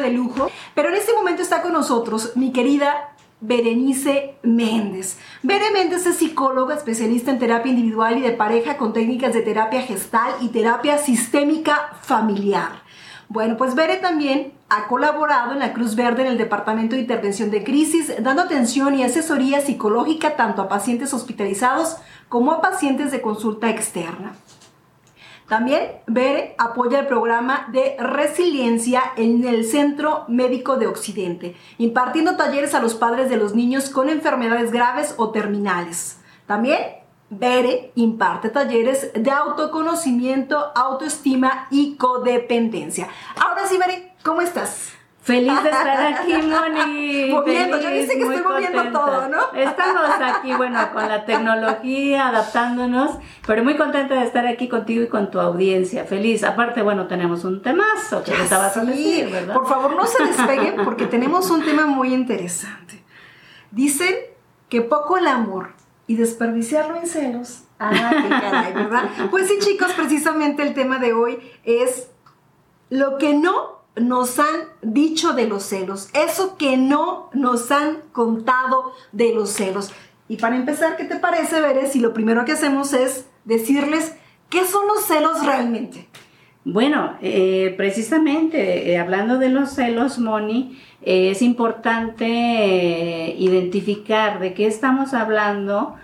de lujo, pero en este momento está con nosotros mi querida Berenice Méndez. Bere Méndez es psicóloga especialista en terapia individual y de pareja con técnicas de terapia gestal y terapia sistémica familiar. Bueno, pues Bere también ha colaborado en la Cruz Verde en el Departamento de Intervención de Crisis, dando atención y asesoría psicológica tanto a pacientes hospitalizados como a pacientes de consulta externa. También Bere apoya el programa de resiliencia en el Centro Médico de Occidente, impartiendo talleres a los padres de los niños con enfermedades graves o terminales. También Bere imparte talleres de autoconocimiento, autoestima y codependencia. Ahora sí, Bere, ¿cómo estás? Feliz de estar aquí, Moni. moviendo, yo dice que estoy moviendo todo, ¿no? Estamos aquí, bueno, con la tecnología, adaptándonos, pero muy contenta de estar aquí contigo y con tu audiencia. Feliz. Aparte, bueno, tenemos un temazo que estabas a decir, ¿verdad? Por favor, no se despeguen porque tenemos un tema muy interesante. Dicen que poco el amor y desperdiciarlo en celos. Ah, qué caray, ¿verdad? Pues sí, chicos, precisamente el tema de hoy es lo que no nos han dicho de los celos, eso que no nos han contado de los celos. Y para empezar, ¿qué te parece, Veres? Si lo primero que hacemos es decirles qué son los celos realmente. Bueno, eh, precisamente eh, hablando de los celos, Moni, eh, es importante identificar de qué estamos hablando.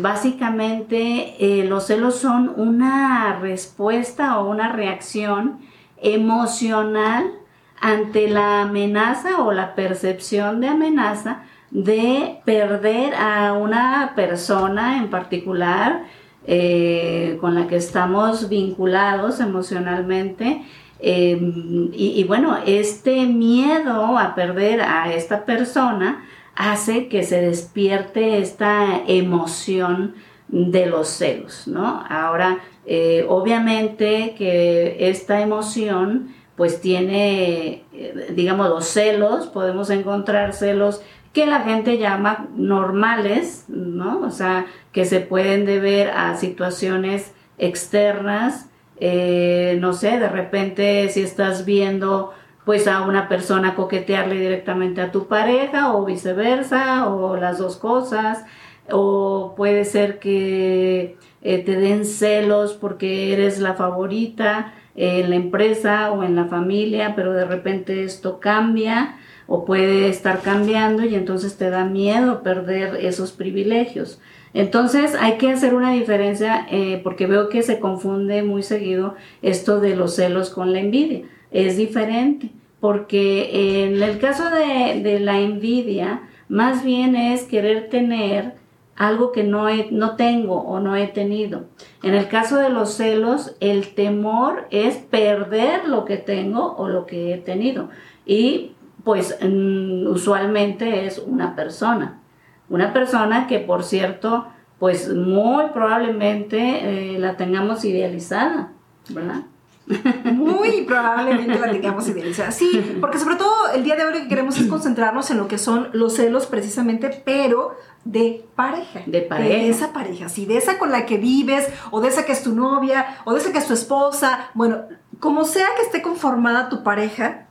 básicamente, los celos son una respuesta o una reacción emocional ante la amenaza o la percepción de amenaza de perder a una persona en particular eh, con la que estamos vinculados emocionalmente. Em, y, y, bueno, este miedo a perder a esta persona hace que se despierte esta emoción de los celos, ¿no? Ahora, eh, obviamente que esta emoción pues tiene, eh, digamos, los celos, podemos encontrar celos que la gente llama normales, ¿no? O sea, que se pueden deber a situaciones externas, eh, no sé, de repente si estás viendo pues a una persona coquetearle directamente a tu pareja o viceversa o las dos cosas, o puede ser que eh, te den celos porque eres la favorita en la empresa o en la familia, pero de repente esto cambia o puede estar cambiando y entonces te da miedo perder esos privilegios. Entonces hay que hacer una diferencia eh, porque veo que se confunde muy seguido esto de los celos con la envidia. Es diferente porque en el caso de, de la envidia, más bien es querer tener algo que no, no tengo o no he tenido. En el caso de los celos, el temor es perder lo que tengo o lo que he tenido. Y pues mm, usualmente es una persona. Una persona que, por cierto, pues muy probablemente eh, la tengamos idealizada, ¿verdad? Muy probablemente la tengamos idealizada. Sí, porque sobre todo el día de hoy lo que queremos es concentrarnos en lo que son los celos precisamente, pero de pareja. De pareja. De esa pareja, sí, de esa con la que vives, o de esa que es tu novia, o de esa que es tu esposa. Bueno, como sea que esté conformada tu pareja,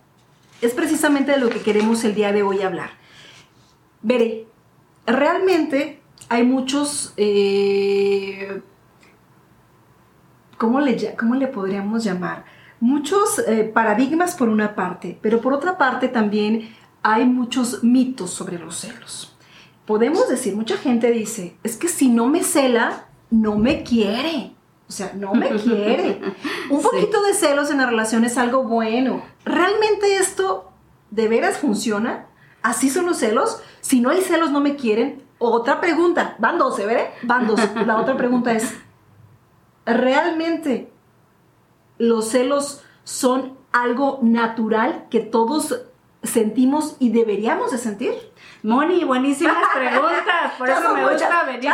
es precisamente de lo que queremos el día de hoy hablar. Veré, realmente hay muchos... Eh, ¿cómo, le, ¿Cómo le podríamos llamar? Muchos eh, paradigmas por una parte, pero por otra parte también hay muchos mitos sobre los celos podemos decir, mucha gente dice, es que si no me cela, no me quiere. O sea, no me quiere. Un poquito de celos en la relación es algo bueno. ¿Realmente esto de veras funciona? ¿Así son los celos? Si no hay celos, no me quieren. Otra pregunta, van dos, ¿eh? Van dos. La otra pregunta es, ¿realmente los celos son algo natural que todos sentimos y deberíamos de sentir? Moni, buenísimas preguntas. Por eso me gusta venir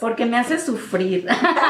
porque, me hace sufrir.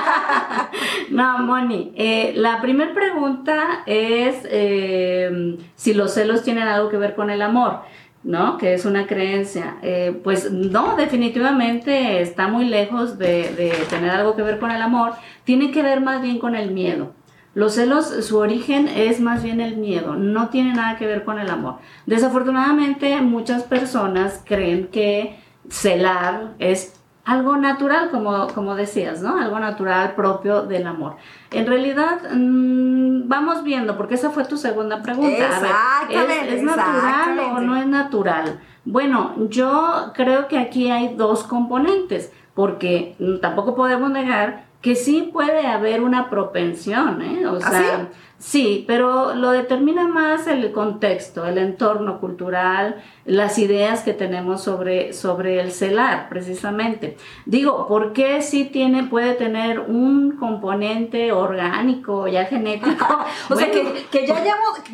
no, Moni, eh, la primera pregunta es eh, si los celos tienen algo que ver con el amor. ¿No? Que es una creencia. Eh, pues no, definitivamente está muy lejos de, de, tener algo que ver con el amor. Tiene que ver más bien con el miedo. Los celos, su origen es más bien el miedo, no tiene nada que ver con el amor. Desafortunadamente, muchas personas creen que celar es algo natural, como, como decías, ¿no? Algo natural propio del amor. En realidad, mm, vamos viendo, porque esa fue tu segunda pregunta. Exactamente. ¿es, natural o no es natural? Bueno, yo creo que aquí hay dos componentes, porque tampoco podemos negar que sí puede haber una propensión, ¿eh? O ¿Ah, sea, sí? pero lo determina más el contexto, el entorno cultural, las ideas que tenemos sobre, sobre el celar, precisamente. Digo, ¿por qué sí tiene, puede tener un componente orgánico, ya genético? o sea, que, que ya,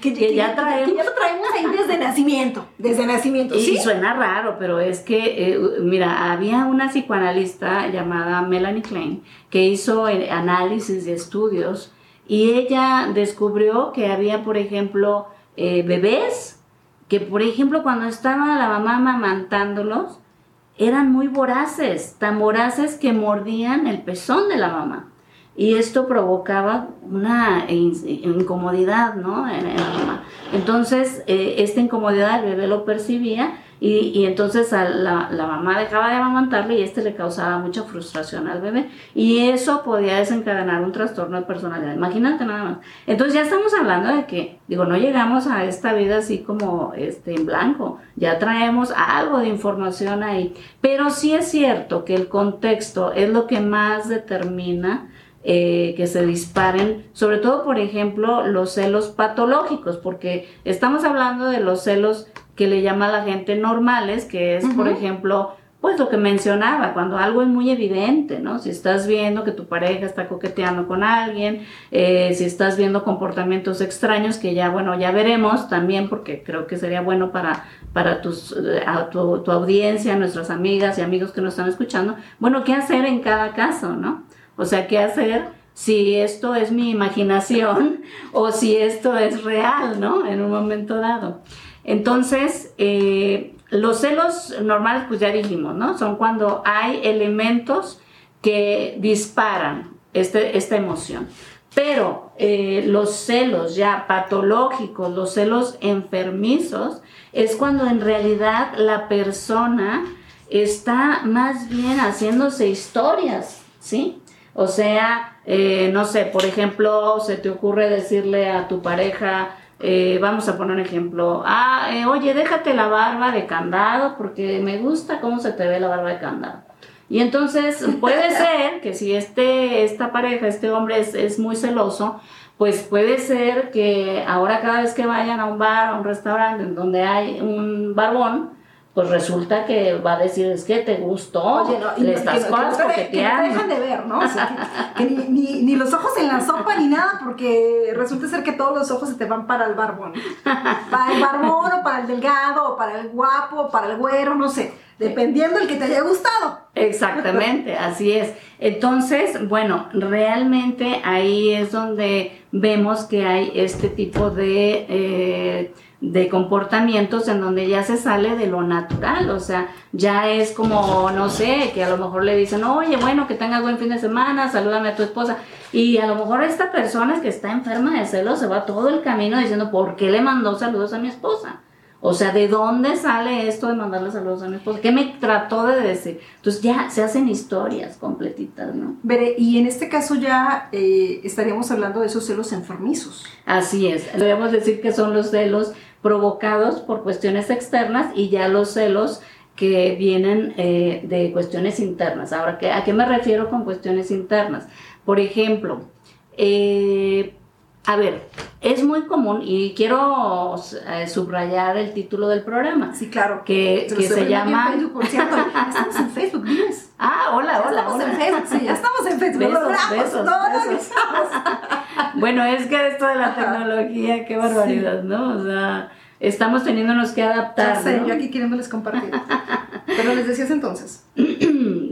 que, que, ya traemos. ya lo traemos ahí desde nacimiento, desde nacimiento, y, ¿sí? Y suena raro, pero es que, eh, mira, había una psicoanalista llamada Melanie Klein que hizo análisis de estudios y ella descubrió que había, por ejemplo, eh, bebés que, por ejemplo, cuando estaba la mamá amamantándolos, eran muy voraces, tan voraces que mordían el pezón de la mamá. Y esto provocaba una incomodidad, ¿no? En, la mamá. Entonces, eh, esta incomodidad el bebé lo percibía y, y entonces la, mamá dejaba de amamantarle y este le causaba mucha frustración al bebé. Y eso podía desencadenar un trastorno de personalidad. Imagínate nada más. Entonces ya estamos hablando de que, digo, no llegamos a esta vida así como este, en blanco. Ya traemos algo de información ahí. Pero sí es cierto que el contexto es lo que más determina eh, que se disparen, sobre todo, por ejemplo, los celos patológicos, porque estamos hablando de los celos que le llama a la gente normales, que es, por ejemplo, pues lo que mencionaba, cuando algo es muy evidente, ¿no? Si estás viendo que tu pareja está coqueteando con alguien, eh, si estás viendo comportamientos extraños, que ya, bueno, ya veremos también, porque creo que sería bueno para, para tus, eh, tu, tu audiencia, nuestras amigas y amigos que nos están escuchando, bueno, ¿qué hacer en cada caso, ¿no? O sea, ¿qué hacer si esto es mi imaginación o si esto es real, ¿no? En un momento dado. Entonces, eh, los celos normales, pues ya dijimos, ¿no? Son cuando hay elementos que disparan este, esta emoción. Pero eh, los celos ya patológicos, los celos enfermizos, es cuando en realidad la persona está más bien haciéndose historias, ¿sí? O sea, eh, no sé, por ejemplo, se te ocurre decirle a tu pareja, eh, vamos a poner un ejemplo. Ah, eh, oye, déjate la barba de candado porque me gusta cómo se te ve la barba de candado. Y entonces puede ser que si este, esta pareja, este hombre es, es, muy celoso, pues puede ser que ahora cada vez que vayan a un bar, a un restaurante en donde hay un barbón, pues resulta que va a decir, es que te gustó, Oye, no, le estás que, cosas que, que, no dejan de ver, ¿no? O sea, que, ni, ni, ni, los ojos en la sopa ni nada, porque resulta ser que todos los ojos se te van para el barbón. Para el barbón o para el delgado, o para el guapo, o para el güero, no sé, dependiendo el que te haya gustado. Exactamente, así es. Entonces, bueno, realmente ahí es donde vemos que hay este tipo de... Eh, de comportamientos en donde ya se sale de lo natural, o sea, ya es como, no sé, que a lo mejor le dicen, oye, bueno, que tengas buen fin de semana, salúdame a tu esposa, y a lo mejor esta persona que está enferma de celos se va todo el camino diciendo, ¿por qué le mandó saludos a mi esposa? O sea, ¿de dónde sale esto de mandarle saludos a mi esposa? ¿Qué me trató de decir? Entonces ya se hacen historias completitas, ¿no? Veré, y en este caso ya eh, estaríamos hablando de esos celos enfermizos. Así es, debemos decir que son los celos provocados por cuestiones externas y ya los celos que vienen eh, de cuestiones internas. Ahora, ¿a qué me refiero con cuestiones internas? Por ejemplo, eh, a ver, es muy común y quiero eh, subrayar el título del programa. Sí, claro. Que, que se llama. Facebook, por cierto. Estamos en Facebook, ¿vienes? Ah, hola, hola. Estamos hola. en Facebook, sí, ya estamos en Facebook. Besos, besos, besos. Bueno, es que esto de la tecnología, qué barbaridad, sí. ¿no? O sea, estamos teniéndonos que adaptar. Ya sé, ¿no? yo aquí queriéndoles compartir. Pero les decías entonces.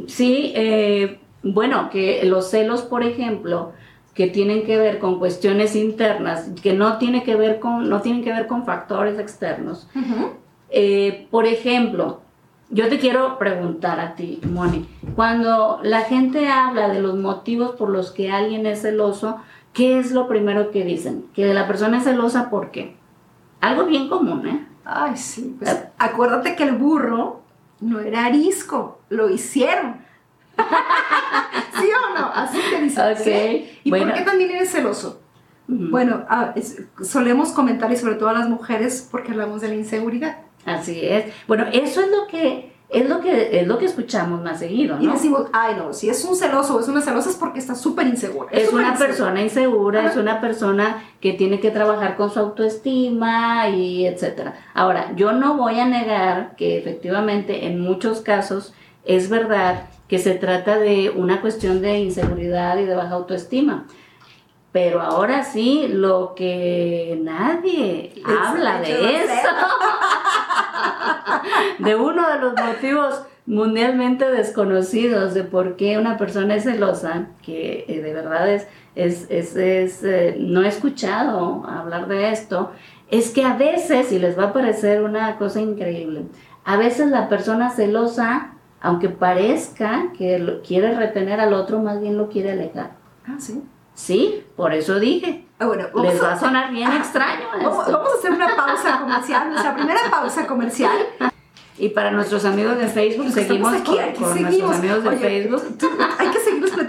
sí, eh, bueno, que los celos, por ejemplo que tienen que ver con cuestiones internas, que no, tiene que ver con, no tienen que ver con factores externos. Uh -huh. eh, por ejemplo, yo te quiero preguntar a ti, Moni, cuando la gente habla de los motivos por los que alguien es celoso, ¿qué es lo primero que dicen? Que la persona es celosa porque algo bien común, ¿eh? Ay, sí, pues acuérdate que el burro no era arisco, lo hicieron. ¿Sí o no? Así te dicen. Ok. ¿Y Bueno. por qué también eres celoso? Bueno, ah, es- solemos comentar y sobre todo a las mujeres porque hablamos de la inseguridad. Así es. Bueno, eso es lo que es lo que es lo que escuchamos más seguido, Y ¿no? decimos, ay no, si es un celoso o es una celosa es porque está súper insegura. Es una insegura. persona insegura, Ajá. es una persona que tiene que trabajar con su autoestima y etcétera. Ahora, yo no voy a negar que efectivamente en muchos casos es verdad que se trata de una cuestión de inseguridad y de baja autoestima. Pero ahora sí, lo que nadie habla de eso, de uno de los motivos mundialmente desconocidos de por qué una persona es celosa, que eh, de verdad es, es, es, es, eh, no he escuchado hablar de esto, es que a veces, y les va a parecer una cosa increíble, a veces la persona celosa, aunque parezca que quiere retener al otro, más bien lo quiere alejar. Ah, sí. Sí, por eso dije. Ah, bueno, Les va a sonar bien Ajá. extraño vamos, esto. vamos a hacer una pausa comercial, nuestra primera pausa comercial. Y para nuestros amigos de Facebook, seguimos con, aquí, aquí con seguimos. nuestros amigos de Oye, Facebook. tú-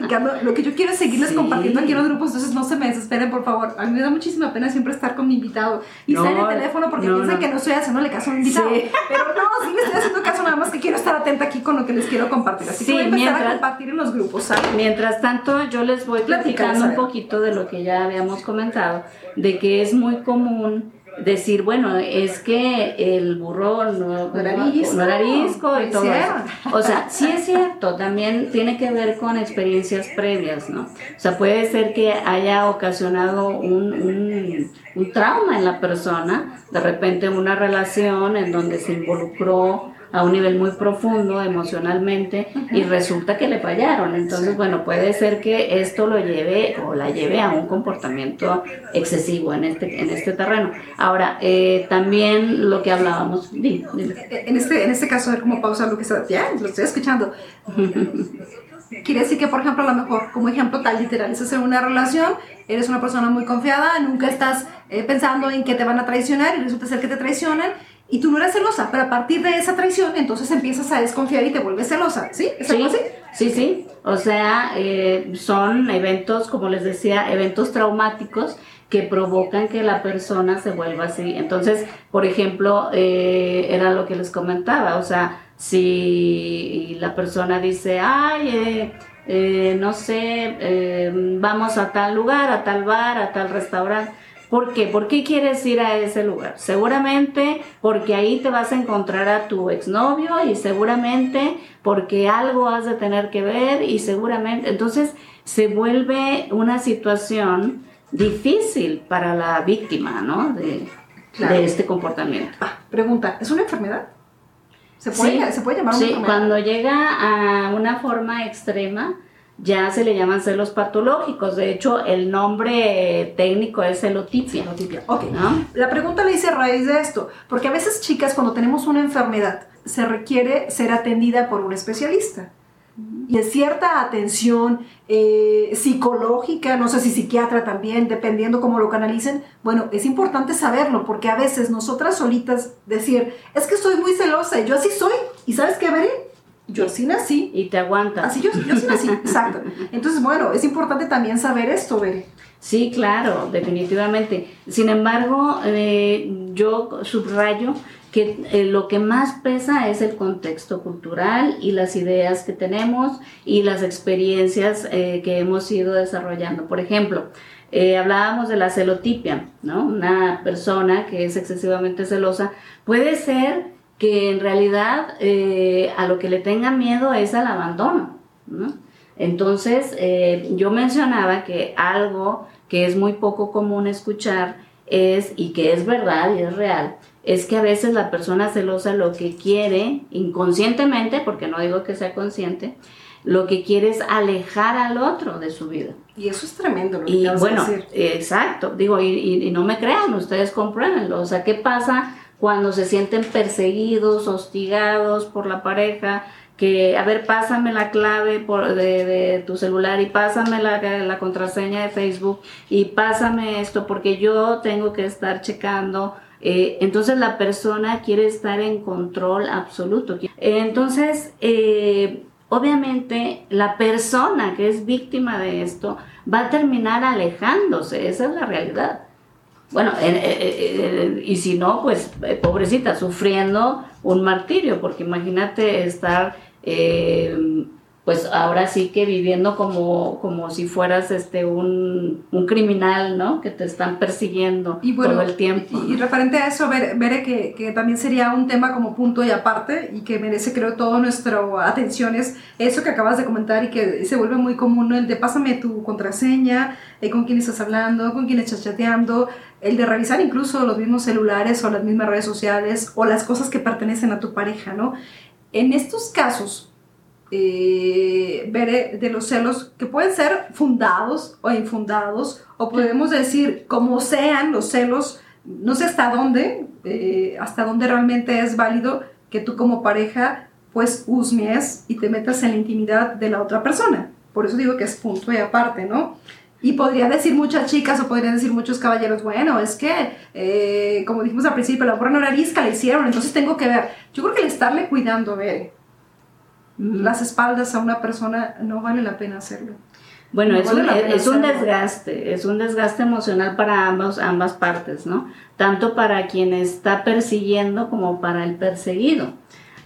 platicando. Lo que yo quiero es seguirles Sí. compartiendo aquí en los grupos, entonces no se me desesperen, por favor. A mí me da muchísima pena siempre estar con mi invitado y No, en el teléfono porque no, piensan no. que no estoy haciéndole caso a un invitado. Sí. Pero no, sí me estoy haciendo caso, nada más que quiero estar atenta aquí con lo que les quiero compartir. Así Sí, que voy a empezar a mientras- compartir en los grupos, ¿sale? Mientras tanto, yo les voy platicando a un poquito de lo que ya habíamos comentado, de que es muy común decir, bueno, es que el burro no, No era arisco, no era arisco y todo eso. O sea, sí es cierto, también tiene que ver con experiencias previas, ¿no? O sea, puede ser que haya ocasionado un, un, un trauma en la persona, de repente una relación en donde se involucró a un nivel muy profundo emocionalmente y resulta que le fallaron. Entonces, bueno, puede ser que esto lo lleve o la lleve a un comportamiento excesivo en este, en este terreno. Ahora, eh, también lo que hablábamos, di- di- En este, en este caso, a ver cómo pausa lo que está. Ya, lo estoy escuchando. Quiere decir que, por ejemplo, a lo mejor, como ejemplo tal literal, estás en una relación, eres una persona muy confiada, nunca estás eh, pensando en que te van a traicionar y resulta ser que te traicionan y tú no eres celosa, pero a partir de esa traición, entonces empiezas a desconfiar y te vuelves celosa, ¿sí? ¿Es algo Sí, así? sí, sí. O sea, eh, son eventos, como les decía, eventos traumáticos que provocan que la persona se vuelva así. Entonces, por ejemplo, eh, era lo que les comentaba, o sea, si la persona dice, ay, eh, eh, no sé, eh, vamos a tal lugar, a tal bar, a tal restaurante. ¿Por qué? ¿Por qué quieres ir a ese lugar? Seguramente porque ahí te vas a encontrar a tu exnovio y seguramente porque algo has de tener que ver y seguramente entonces se vuelve una situación difícil para la víctima, ¿no? De, Claro. de este comportamiento. Ah, pregunta, ¿es una enfermedad? ¿Se puede, Sí, ¿se puede llamar una sí, enfermedad? cuando llega a una forma extrema, ya se le llaman celos patológicos. De hecho, el nombre técnico es celotipia. Celotipia. Ok. ¿no? La pregunta le hice a raíz de esto, porque a veces, chicas, cuando tenemos una enfermedad, se requiere ser atendida por un especialista. Y es cierta atención eh, psicológica, no sé si psiquiatra también, dependiendo cómo lo canalicen. Bueno, es importante saberlo, porque a veces nosotras solitas decir, es que soy muy celosa y yo así soy. ¿Y sabes qué, Beren? Yo así nací. Y te aguantas. Así yo, yo sí nací, exacto. Entonces, bueno, es importante también saber esto, Beren. Sí, claro, definitivamente. Sin embargo, eh, yo subrayo que eh, lo que más pesa es el contexto cultural y las ideas que tenemos y las experiencias eh, que hemos ido desarrollando. Por ejemplo, eh, hablábamos de la celotipia, ¿no? Una persona que es excesivamente celosa puede ser que en realidad eh, a lo que le tenga miedo es al abandono, ¿no? Entonces, eh, yo mencionaba que algo que es muy poco común escuchar es, y que es verdad y es real, es que a veces la persona celosa lo que quiere, inconscientemente, porque no digo que sea consciente, lo que quiere es alejar al otro de su vida. Y eso es tremendo lo que Y bueno, decir. exacto, digo, y, y- y no me crean, ustedes compruébenlo. O sea, ¿qué pasa cuando se sienten perseguidos, hostigados por la pareja? que, a ver, pásame la clave por, de, tu celular y pásame la, la, contraseña de Facebook y pásame esto porque yo tengo que estar checando. Eh, entonces la persona quiere estar en control absoluto. Entonces, eh, obviamente, la persona que es víctima de esto va a terminar alejándose, esa es la realidad. Bueno, y si no, pues pobrecita, sufriendo un martirio, porque imagínate estar eh, pues ahora sí que viviendo como, como si fueras este un, criminal, ¿no? Que te están persiguiendo todo el tiempo. Y, referente a eso, veré que, que, también sería un tema como punto y aparte y que merece creo toda nuestra atención es eso que acabas de comentar y que se vuelve muy común, el de pásame tu contraseña, eh, con quién estás hablando, con quién estás chateando, el de revisar incluso los mismos celulares o las mismas redes sociales o las cosas que pertenecen a tu pareja, ¿no? En estos casos, eh, ver de los celos que pueden ser fundados o infundados, o podemos decir, como sean los celos, no sé hasta dónde, eh, hasta dónde realmente es válido que tú como pareja pues husmes y te metas en la intimidad de la otra persona. Por eso digo que es punto y aparte, ¿no? Y podría decir muchas chicas o podrían decir muchos caballeros, bueno, es que, eh, como dijimos al principio, la obra no era risca, la hicieron, entonces tengo que ver. Yo creo que el estarle cuidando, a ver, las espaldas a una persona no vale la pena hacerlo. Bueno, es, un, es un, desgaste, es un desgaste emocional para ambos, ambas partes, ¿no? Tanto para quien está persiguiendo como para el perseguido.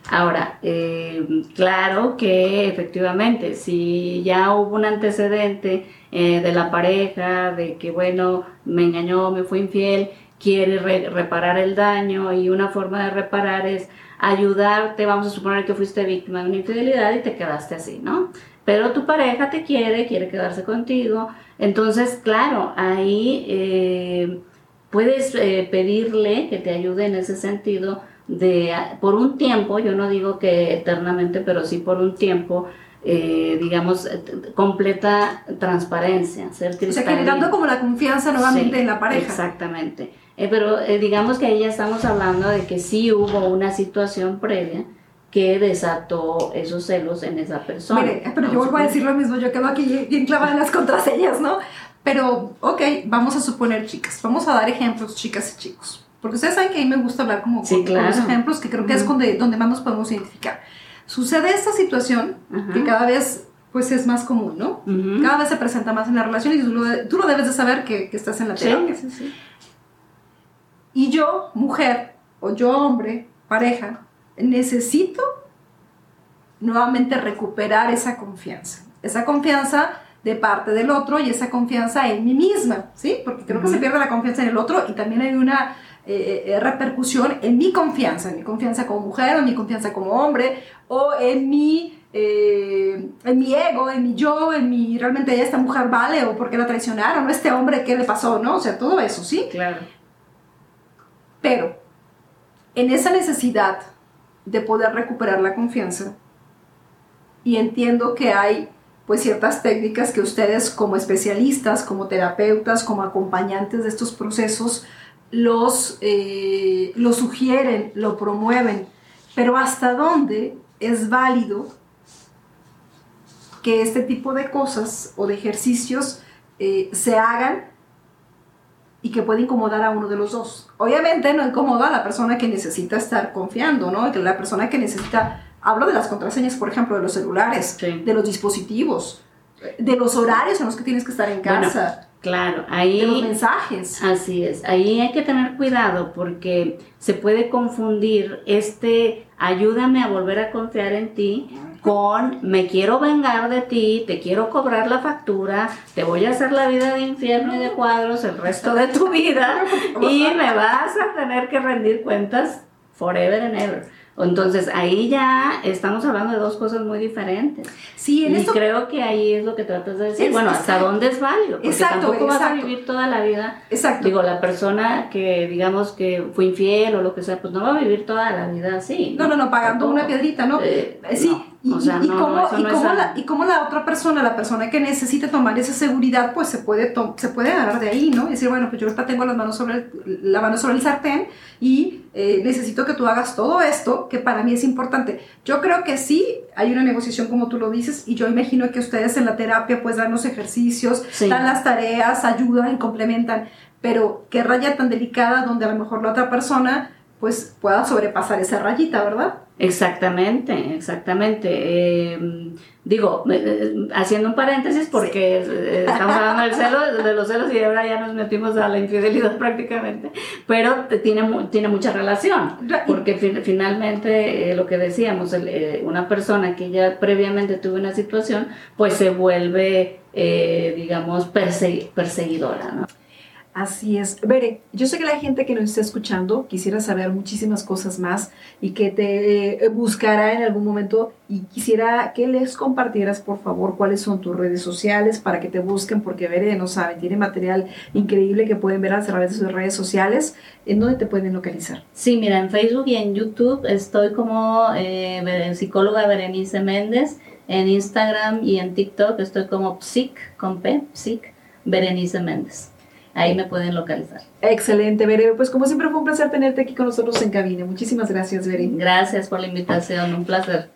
Ahora, eh, claro que efectivamente, si ya hubo un antecedente eh, de la pareja, de que, bueno, me engañó, me fue infiel, quiere reparar el daño y una forma de reparar es ayudarte, vamos a suponer que fuiste víctima de una infidelidad y te quedaste así, ¿no? Pero tu pareja te quiere, quiere quedarse contigo, entonces, claro, ahí eh, puedes eh, pedirle que te ayude en ese sentido de, por un tiempo, yo no digo que eternamente, pero sí por un tiempo, eh, digamos, completa transparencia, ser O sea, generando como la confianza nuevamente en la pareja. Exactamente. Eh, pero eh, digamos que ahí ya estamos hablando de que sí hubo una situación previa que desató esos celos en esa persona. Mire, pero yo vuelvo a decir lo mismo, yo quedo aquí bien clavada en las contraseñas, ¿no? Pero, ok, vamos a suponer, chicas, vamos a dar ejemplos, chicas y chicos. Porque ustedes saben que a mí me gusta hablar como con, los ejemplos, que creo que es donde, donde más nos podemos identificar. Sucede esta situación que cada vez pues es más común, ¿no? Cada vez se presenta más en la relación y tú lo, tú lo debes de saber que, que estás en la terapia. Sí, sí, sí. Y yo, mujer, o yo, hombre, pareja, necesito nuevamente recuperar esa confianza. Esa confianza de parte del otro y esa confianza en mí misma, ¿sí? Porque creo que se pierde la confianza en el otro y también hay una eh, eh, repercusión en mi confianza, en mi confianza como mujer, en mi confianza como hombre, o en mi, eh, en mi ego, en mi yo, en mi realmente esta mujer vale, o porque la traicionaron, o este hombre, ¿qué le pasó? ¿No? O sea, todo eso, ¿sí? Claro. Pero en esa necesidad de poder recuperar la confianza, y entiendo que hay pues ciertas técnicas que ustedes como especialistas, como terapeutas, como acompañantes de estos procesos, los, eh, sugieren, lo promueven, pero hasta dónde es válido que este tipo de cosas o de ejercicios eh, se hagan y que puede incomodar a uno de los dos. Obviamente no incomoda a la persona que necesita estar confiando, ¿no? La persona que necesita, hablo de las contraseñas, por ejemplo, de los celulares, de los dispositivos, de los horarios en los que tienes que estar en casa. Claro, ahí... De los mensajes. Así es, ahí hay que tener cuidado porque se puede confundir este ayúdame a volver a confiar en ti con me quiero vengar de ti, te quiero cobrar la factura, te voy a hacer la vida de infierno y de cuadros el resto de tu vida y me vas a tener que rendir cuentas forever and ever. Entonces ahí ya estamos hablando de dos cosas muy diferentes. Sí, en y creo que ahí es lo que tratas de decir. bueno, hasta dónde es válido, porque exacto, tampoco vas a vivir toda la vida. Exacto. Digo, la persona que digamos que fue infiel o lo que sea, pues no va a vivir toda la vida así. No, no, no, pagando una piedrita, ¿no? Eh, sí, y, cómo, la, otra persona, la persona que necesite tomar esa seguridad, pues se puede, se puede agarrar de ahí, ¿no? Y decir, bueno, pues yo ahorita tengo las manos sobre la mano sobre el sartén y eh, necesito que tú hagas todo esto, que para mí es importante. Yo creo que sí, hay una negociación como tú lo dices y yo imagino que ustedes en la terapia pues dan los ejercicios, dan las tareas, ayudan y complementan, pero qué raya tan delicada donde a lo mejor la otra persona pues pueda sobrepasar esa rayita, ¿verdad? Exactamente, exactamente. Eh, digo, eh, eh, haciendo un paréntesis porque estamos hablando del celo, de los celos y ahora ya nos metimos a la infidelidad prácticamente, pero tiene, tiene mucha relación, porque finalmente lo que decíamos, una persona que ya previamente tuvo una situación, pues se vuelve, digamos, perseguidora, ¿no? Así es. Bere, yo sé que la gente que nos está escuchando quisiera saber muchísimas cosas más y que te eh, buscará en algún momento y quisiera que les compartieras, por favor, cuáles son tus redes sociales para que te busquen, porque Bere, no saben, tiene material increíble que pueden ver a través de sus redes sociales. ¿En dónde te pueden localizar? Sí, mira, en Facebook y en YouTube estoy como eh, psicóloga Berenice Méndez. En Instagram y en TikTok estoy como psic, con P, psic, Berenice Méndez. Ahí me pueden localizar. Excelente, Bere. Pues como siempre fue un placer tenerte aquí con nosotros en cabina. Muchísimas gracias, Bere. Gracias por la invitación, un placer.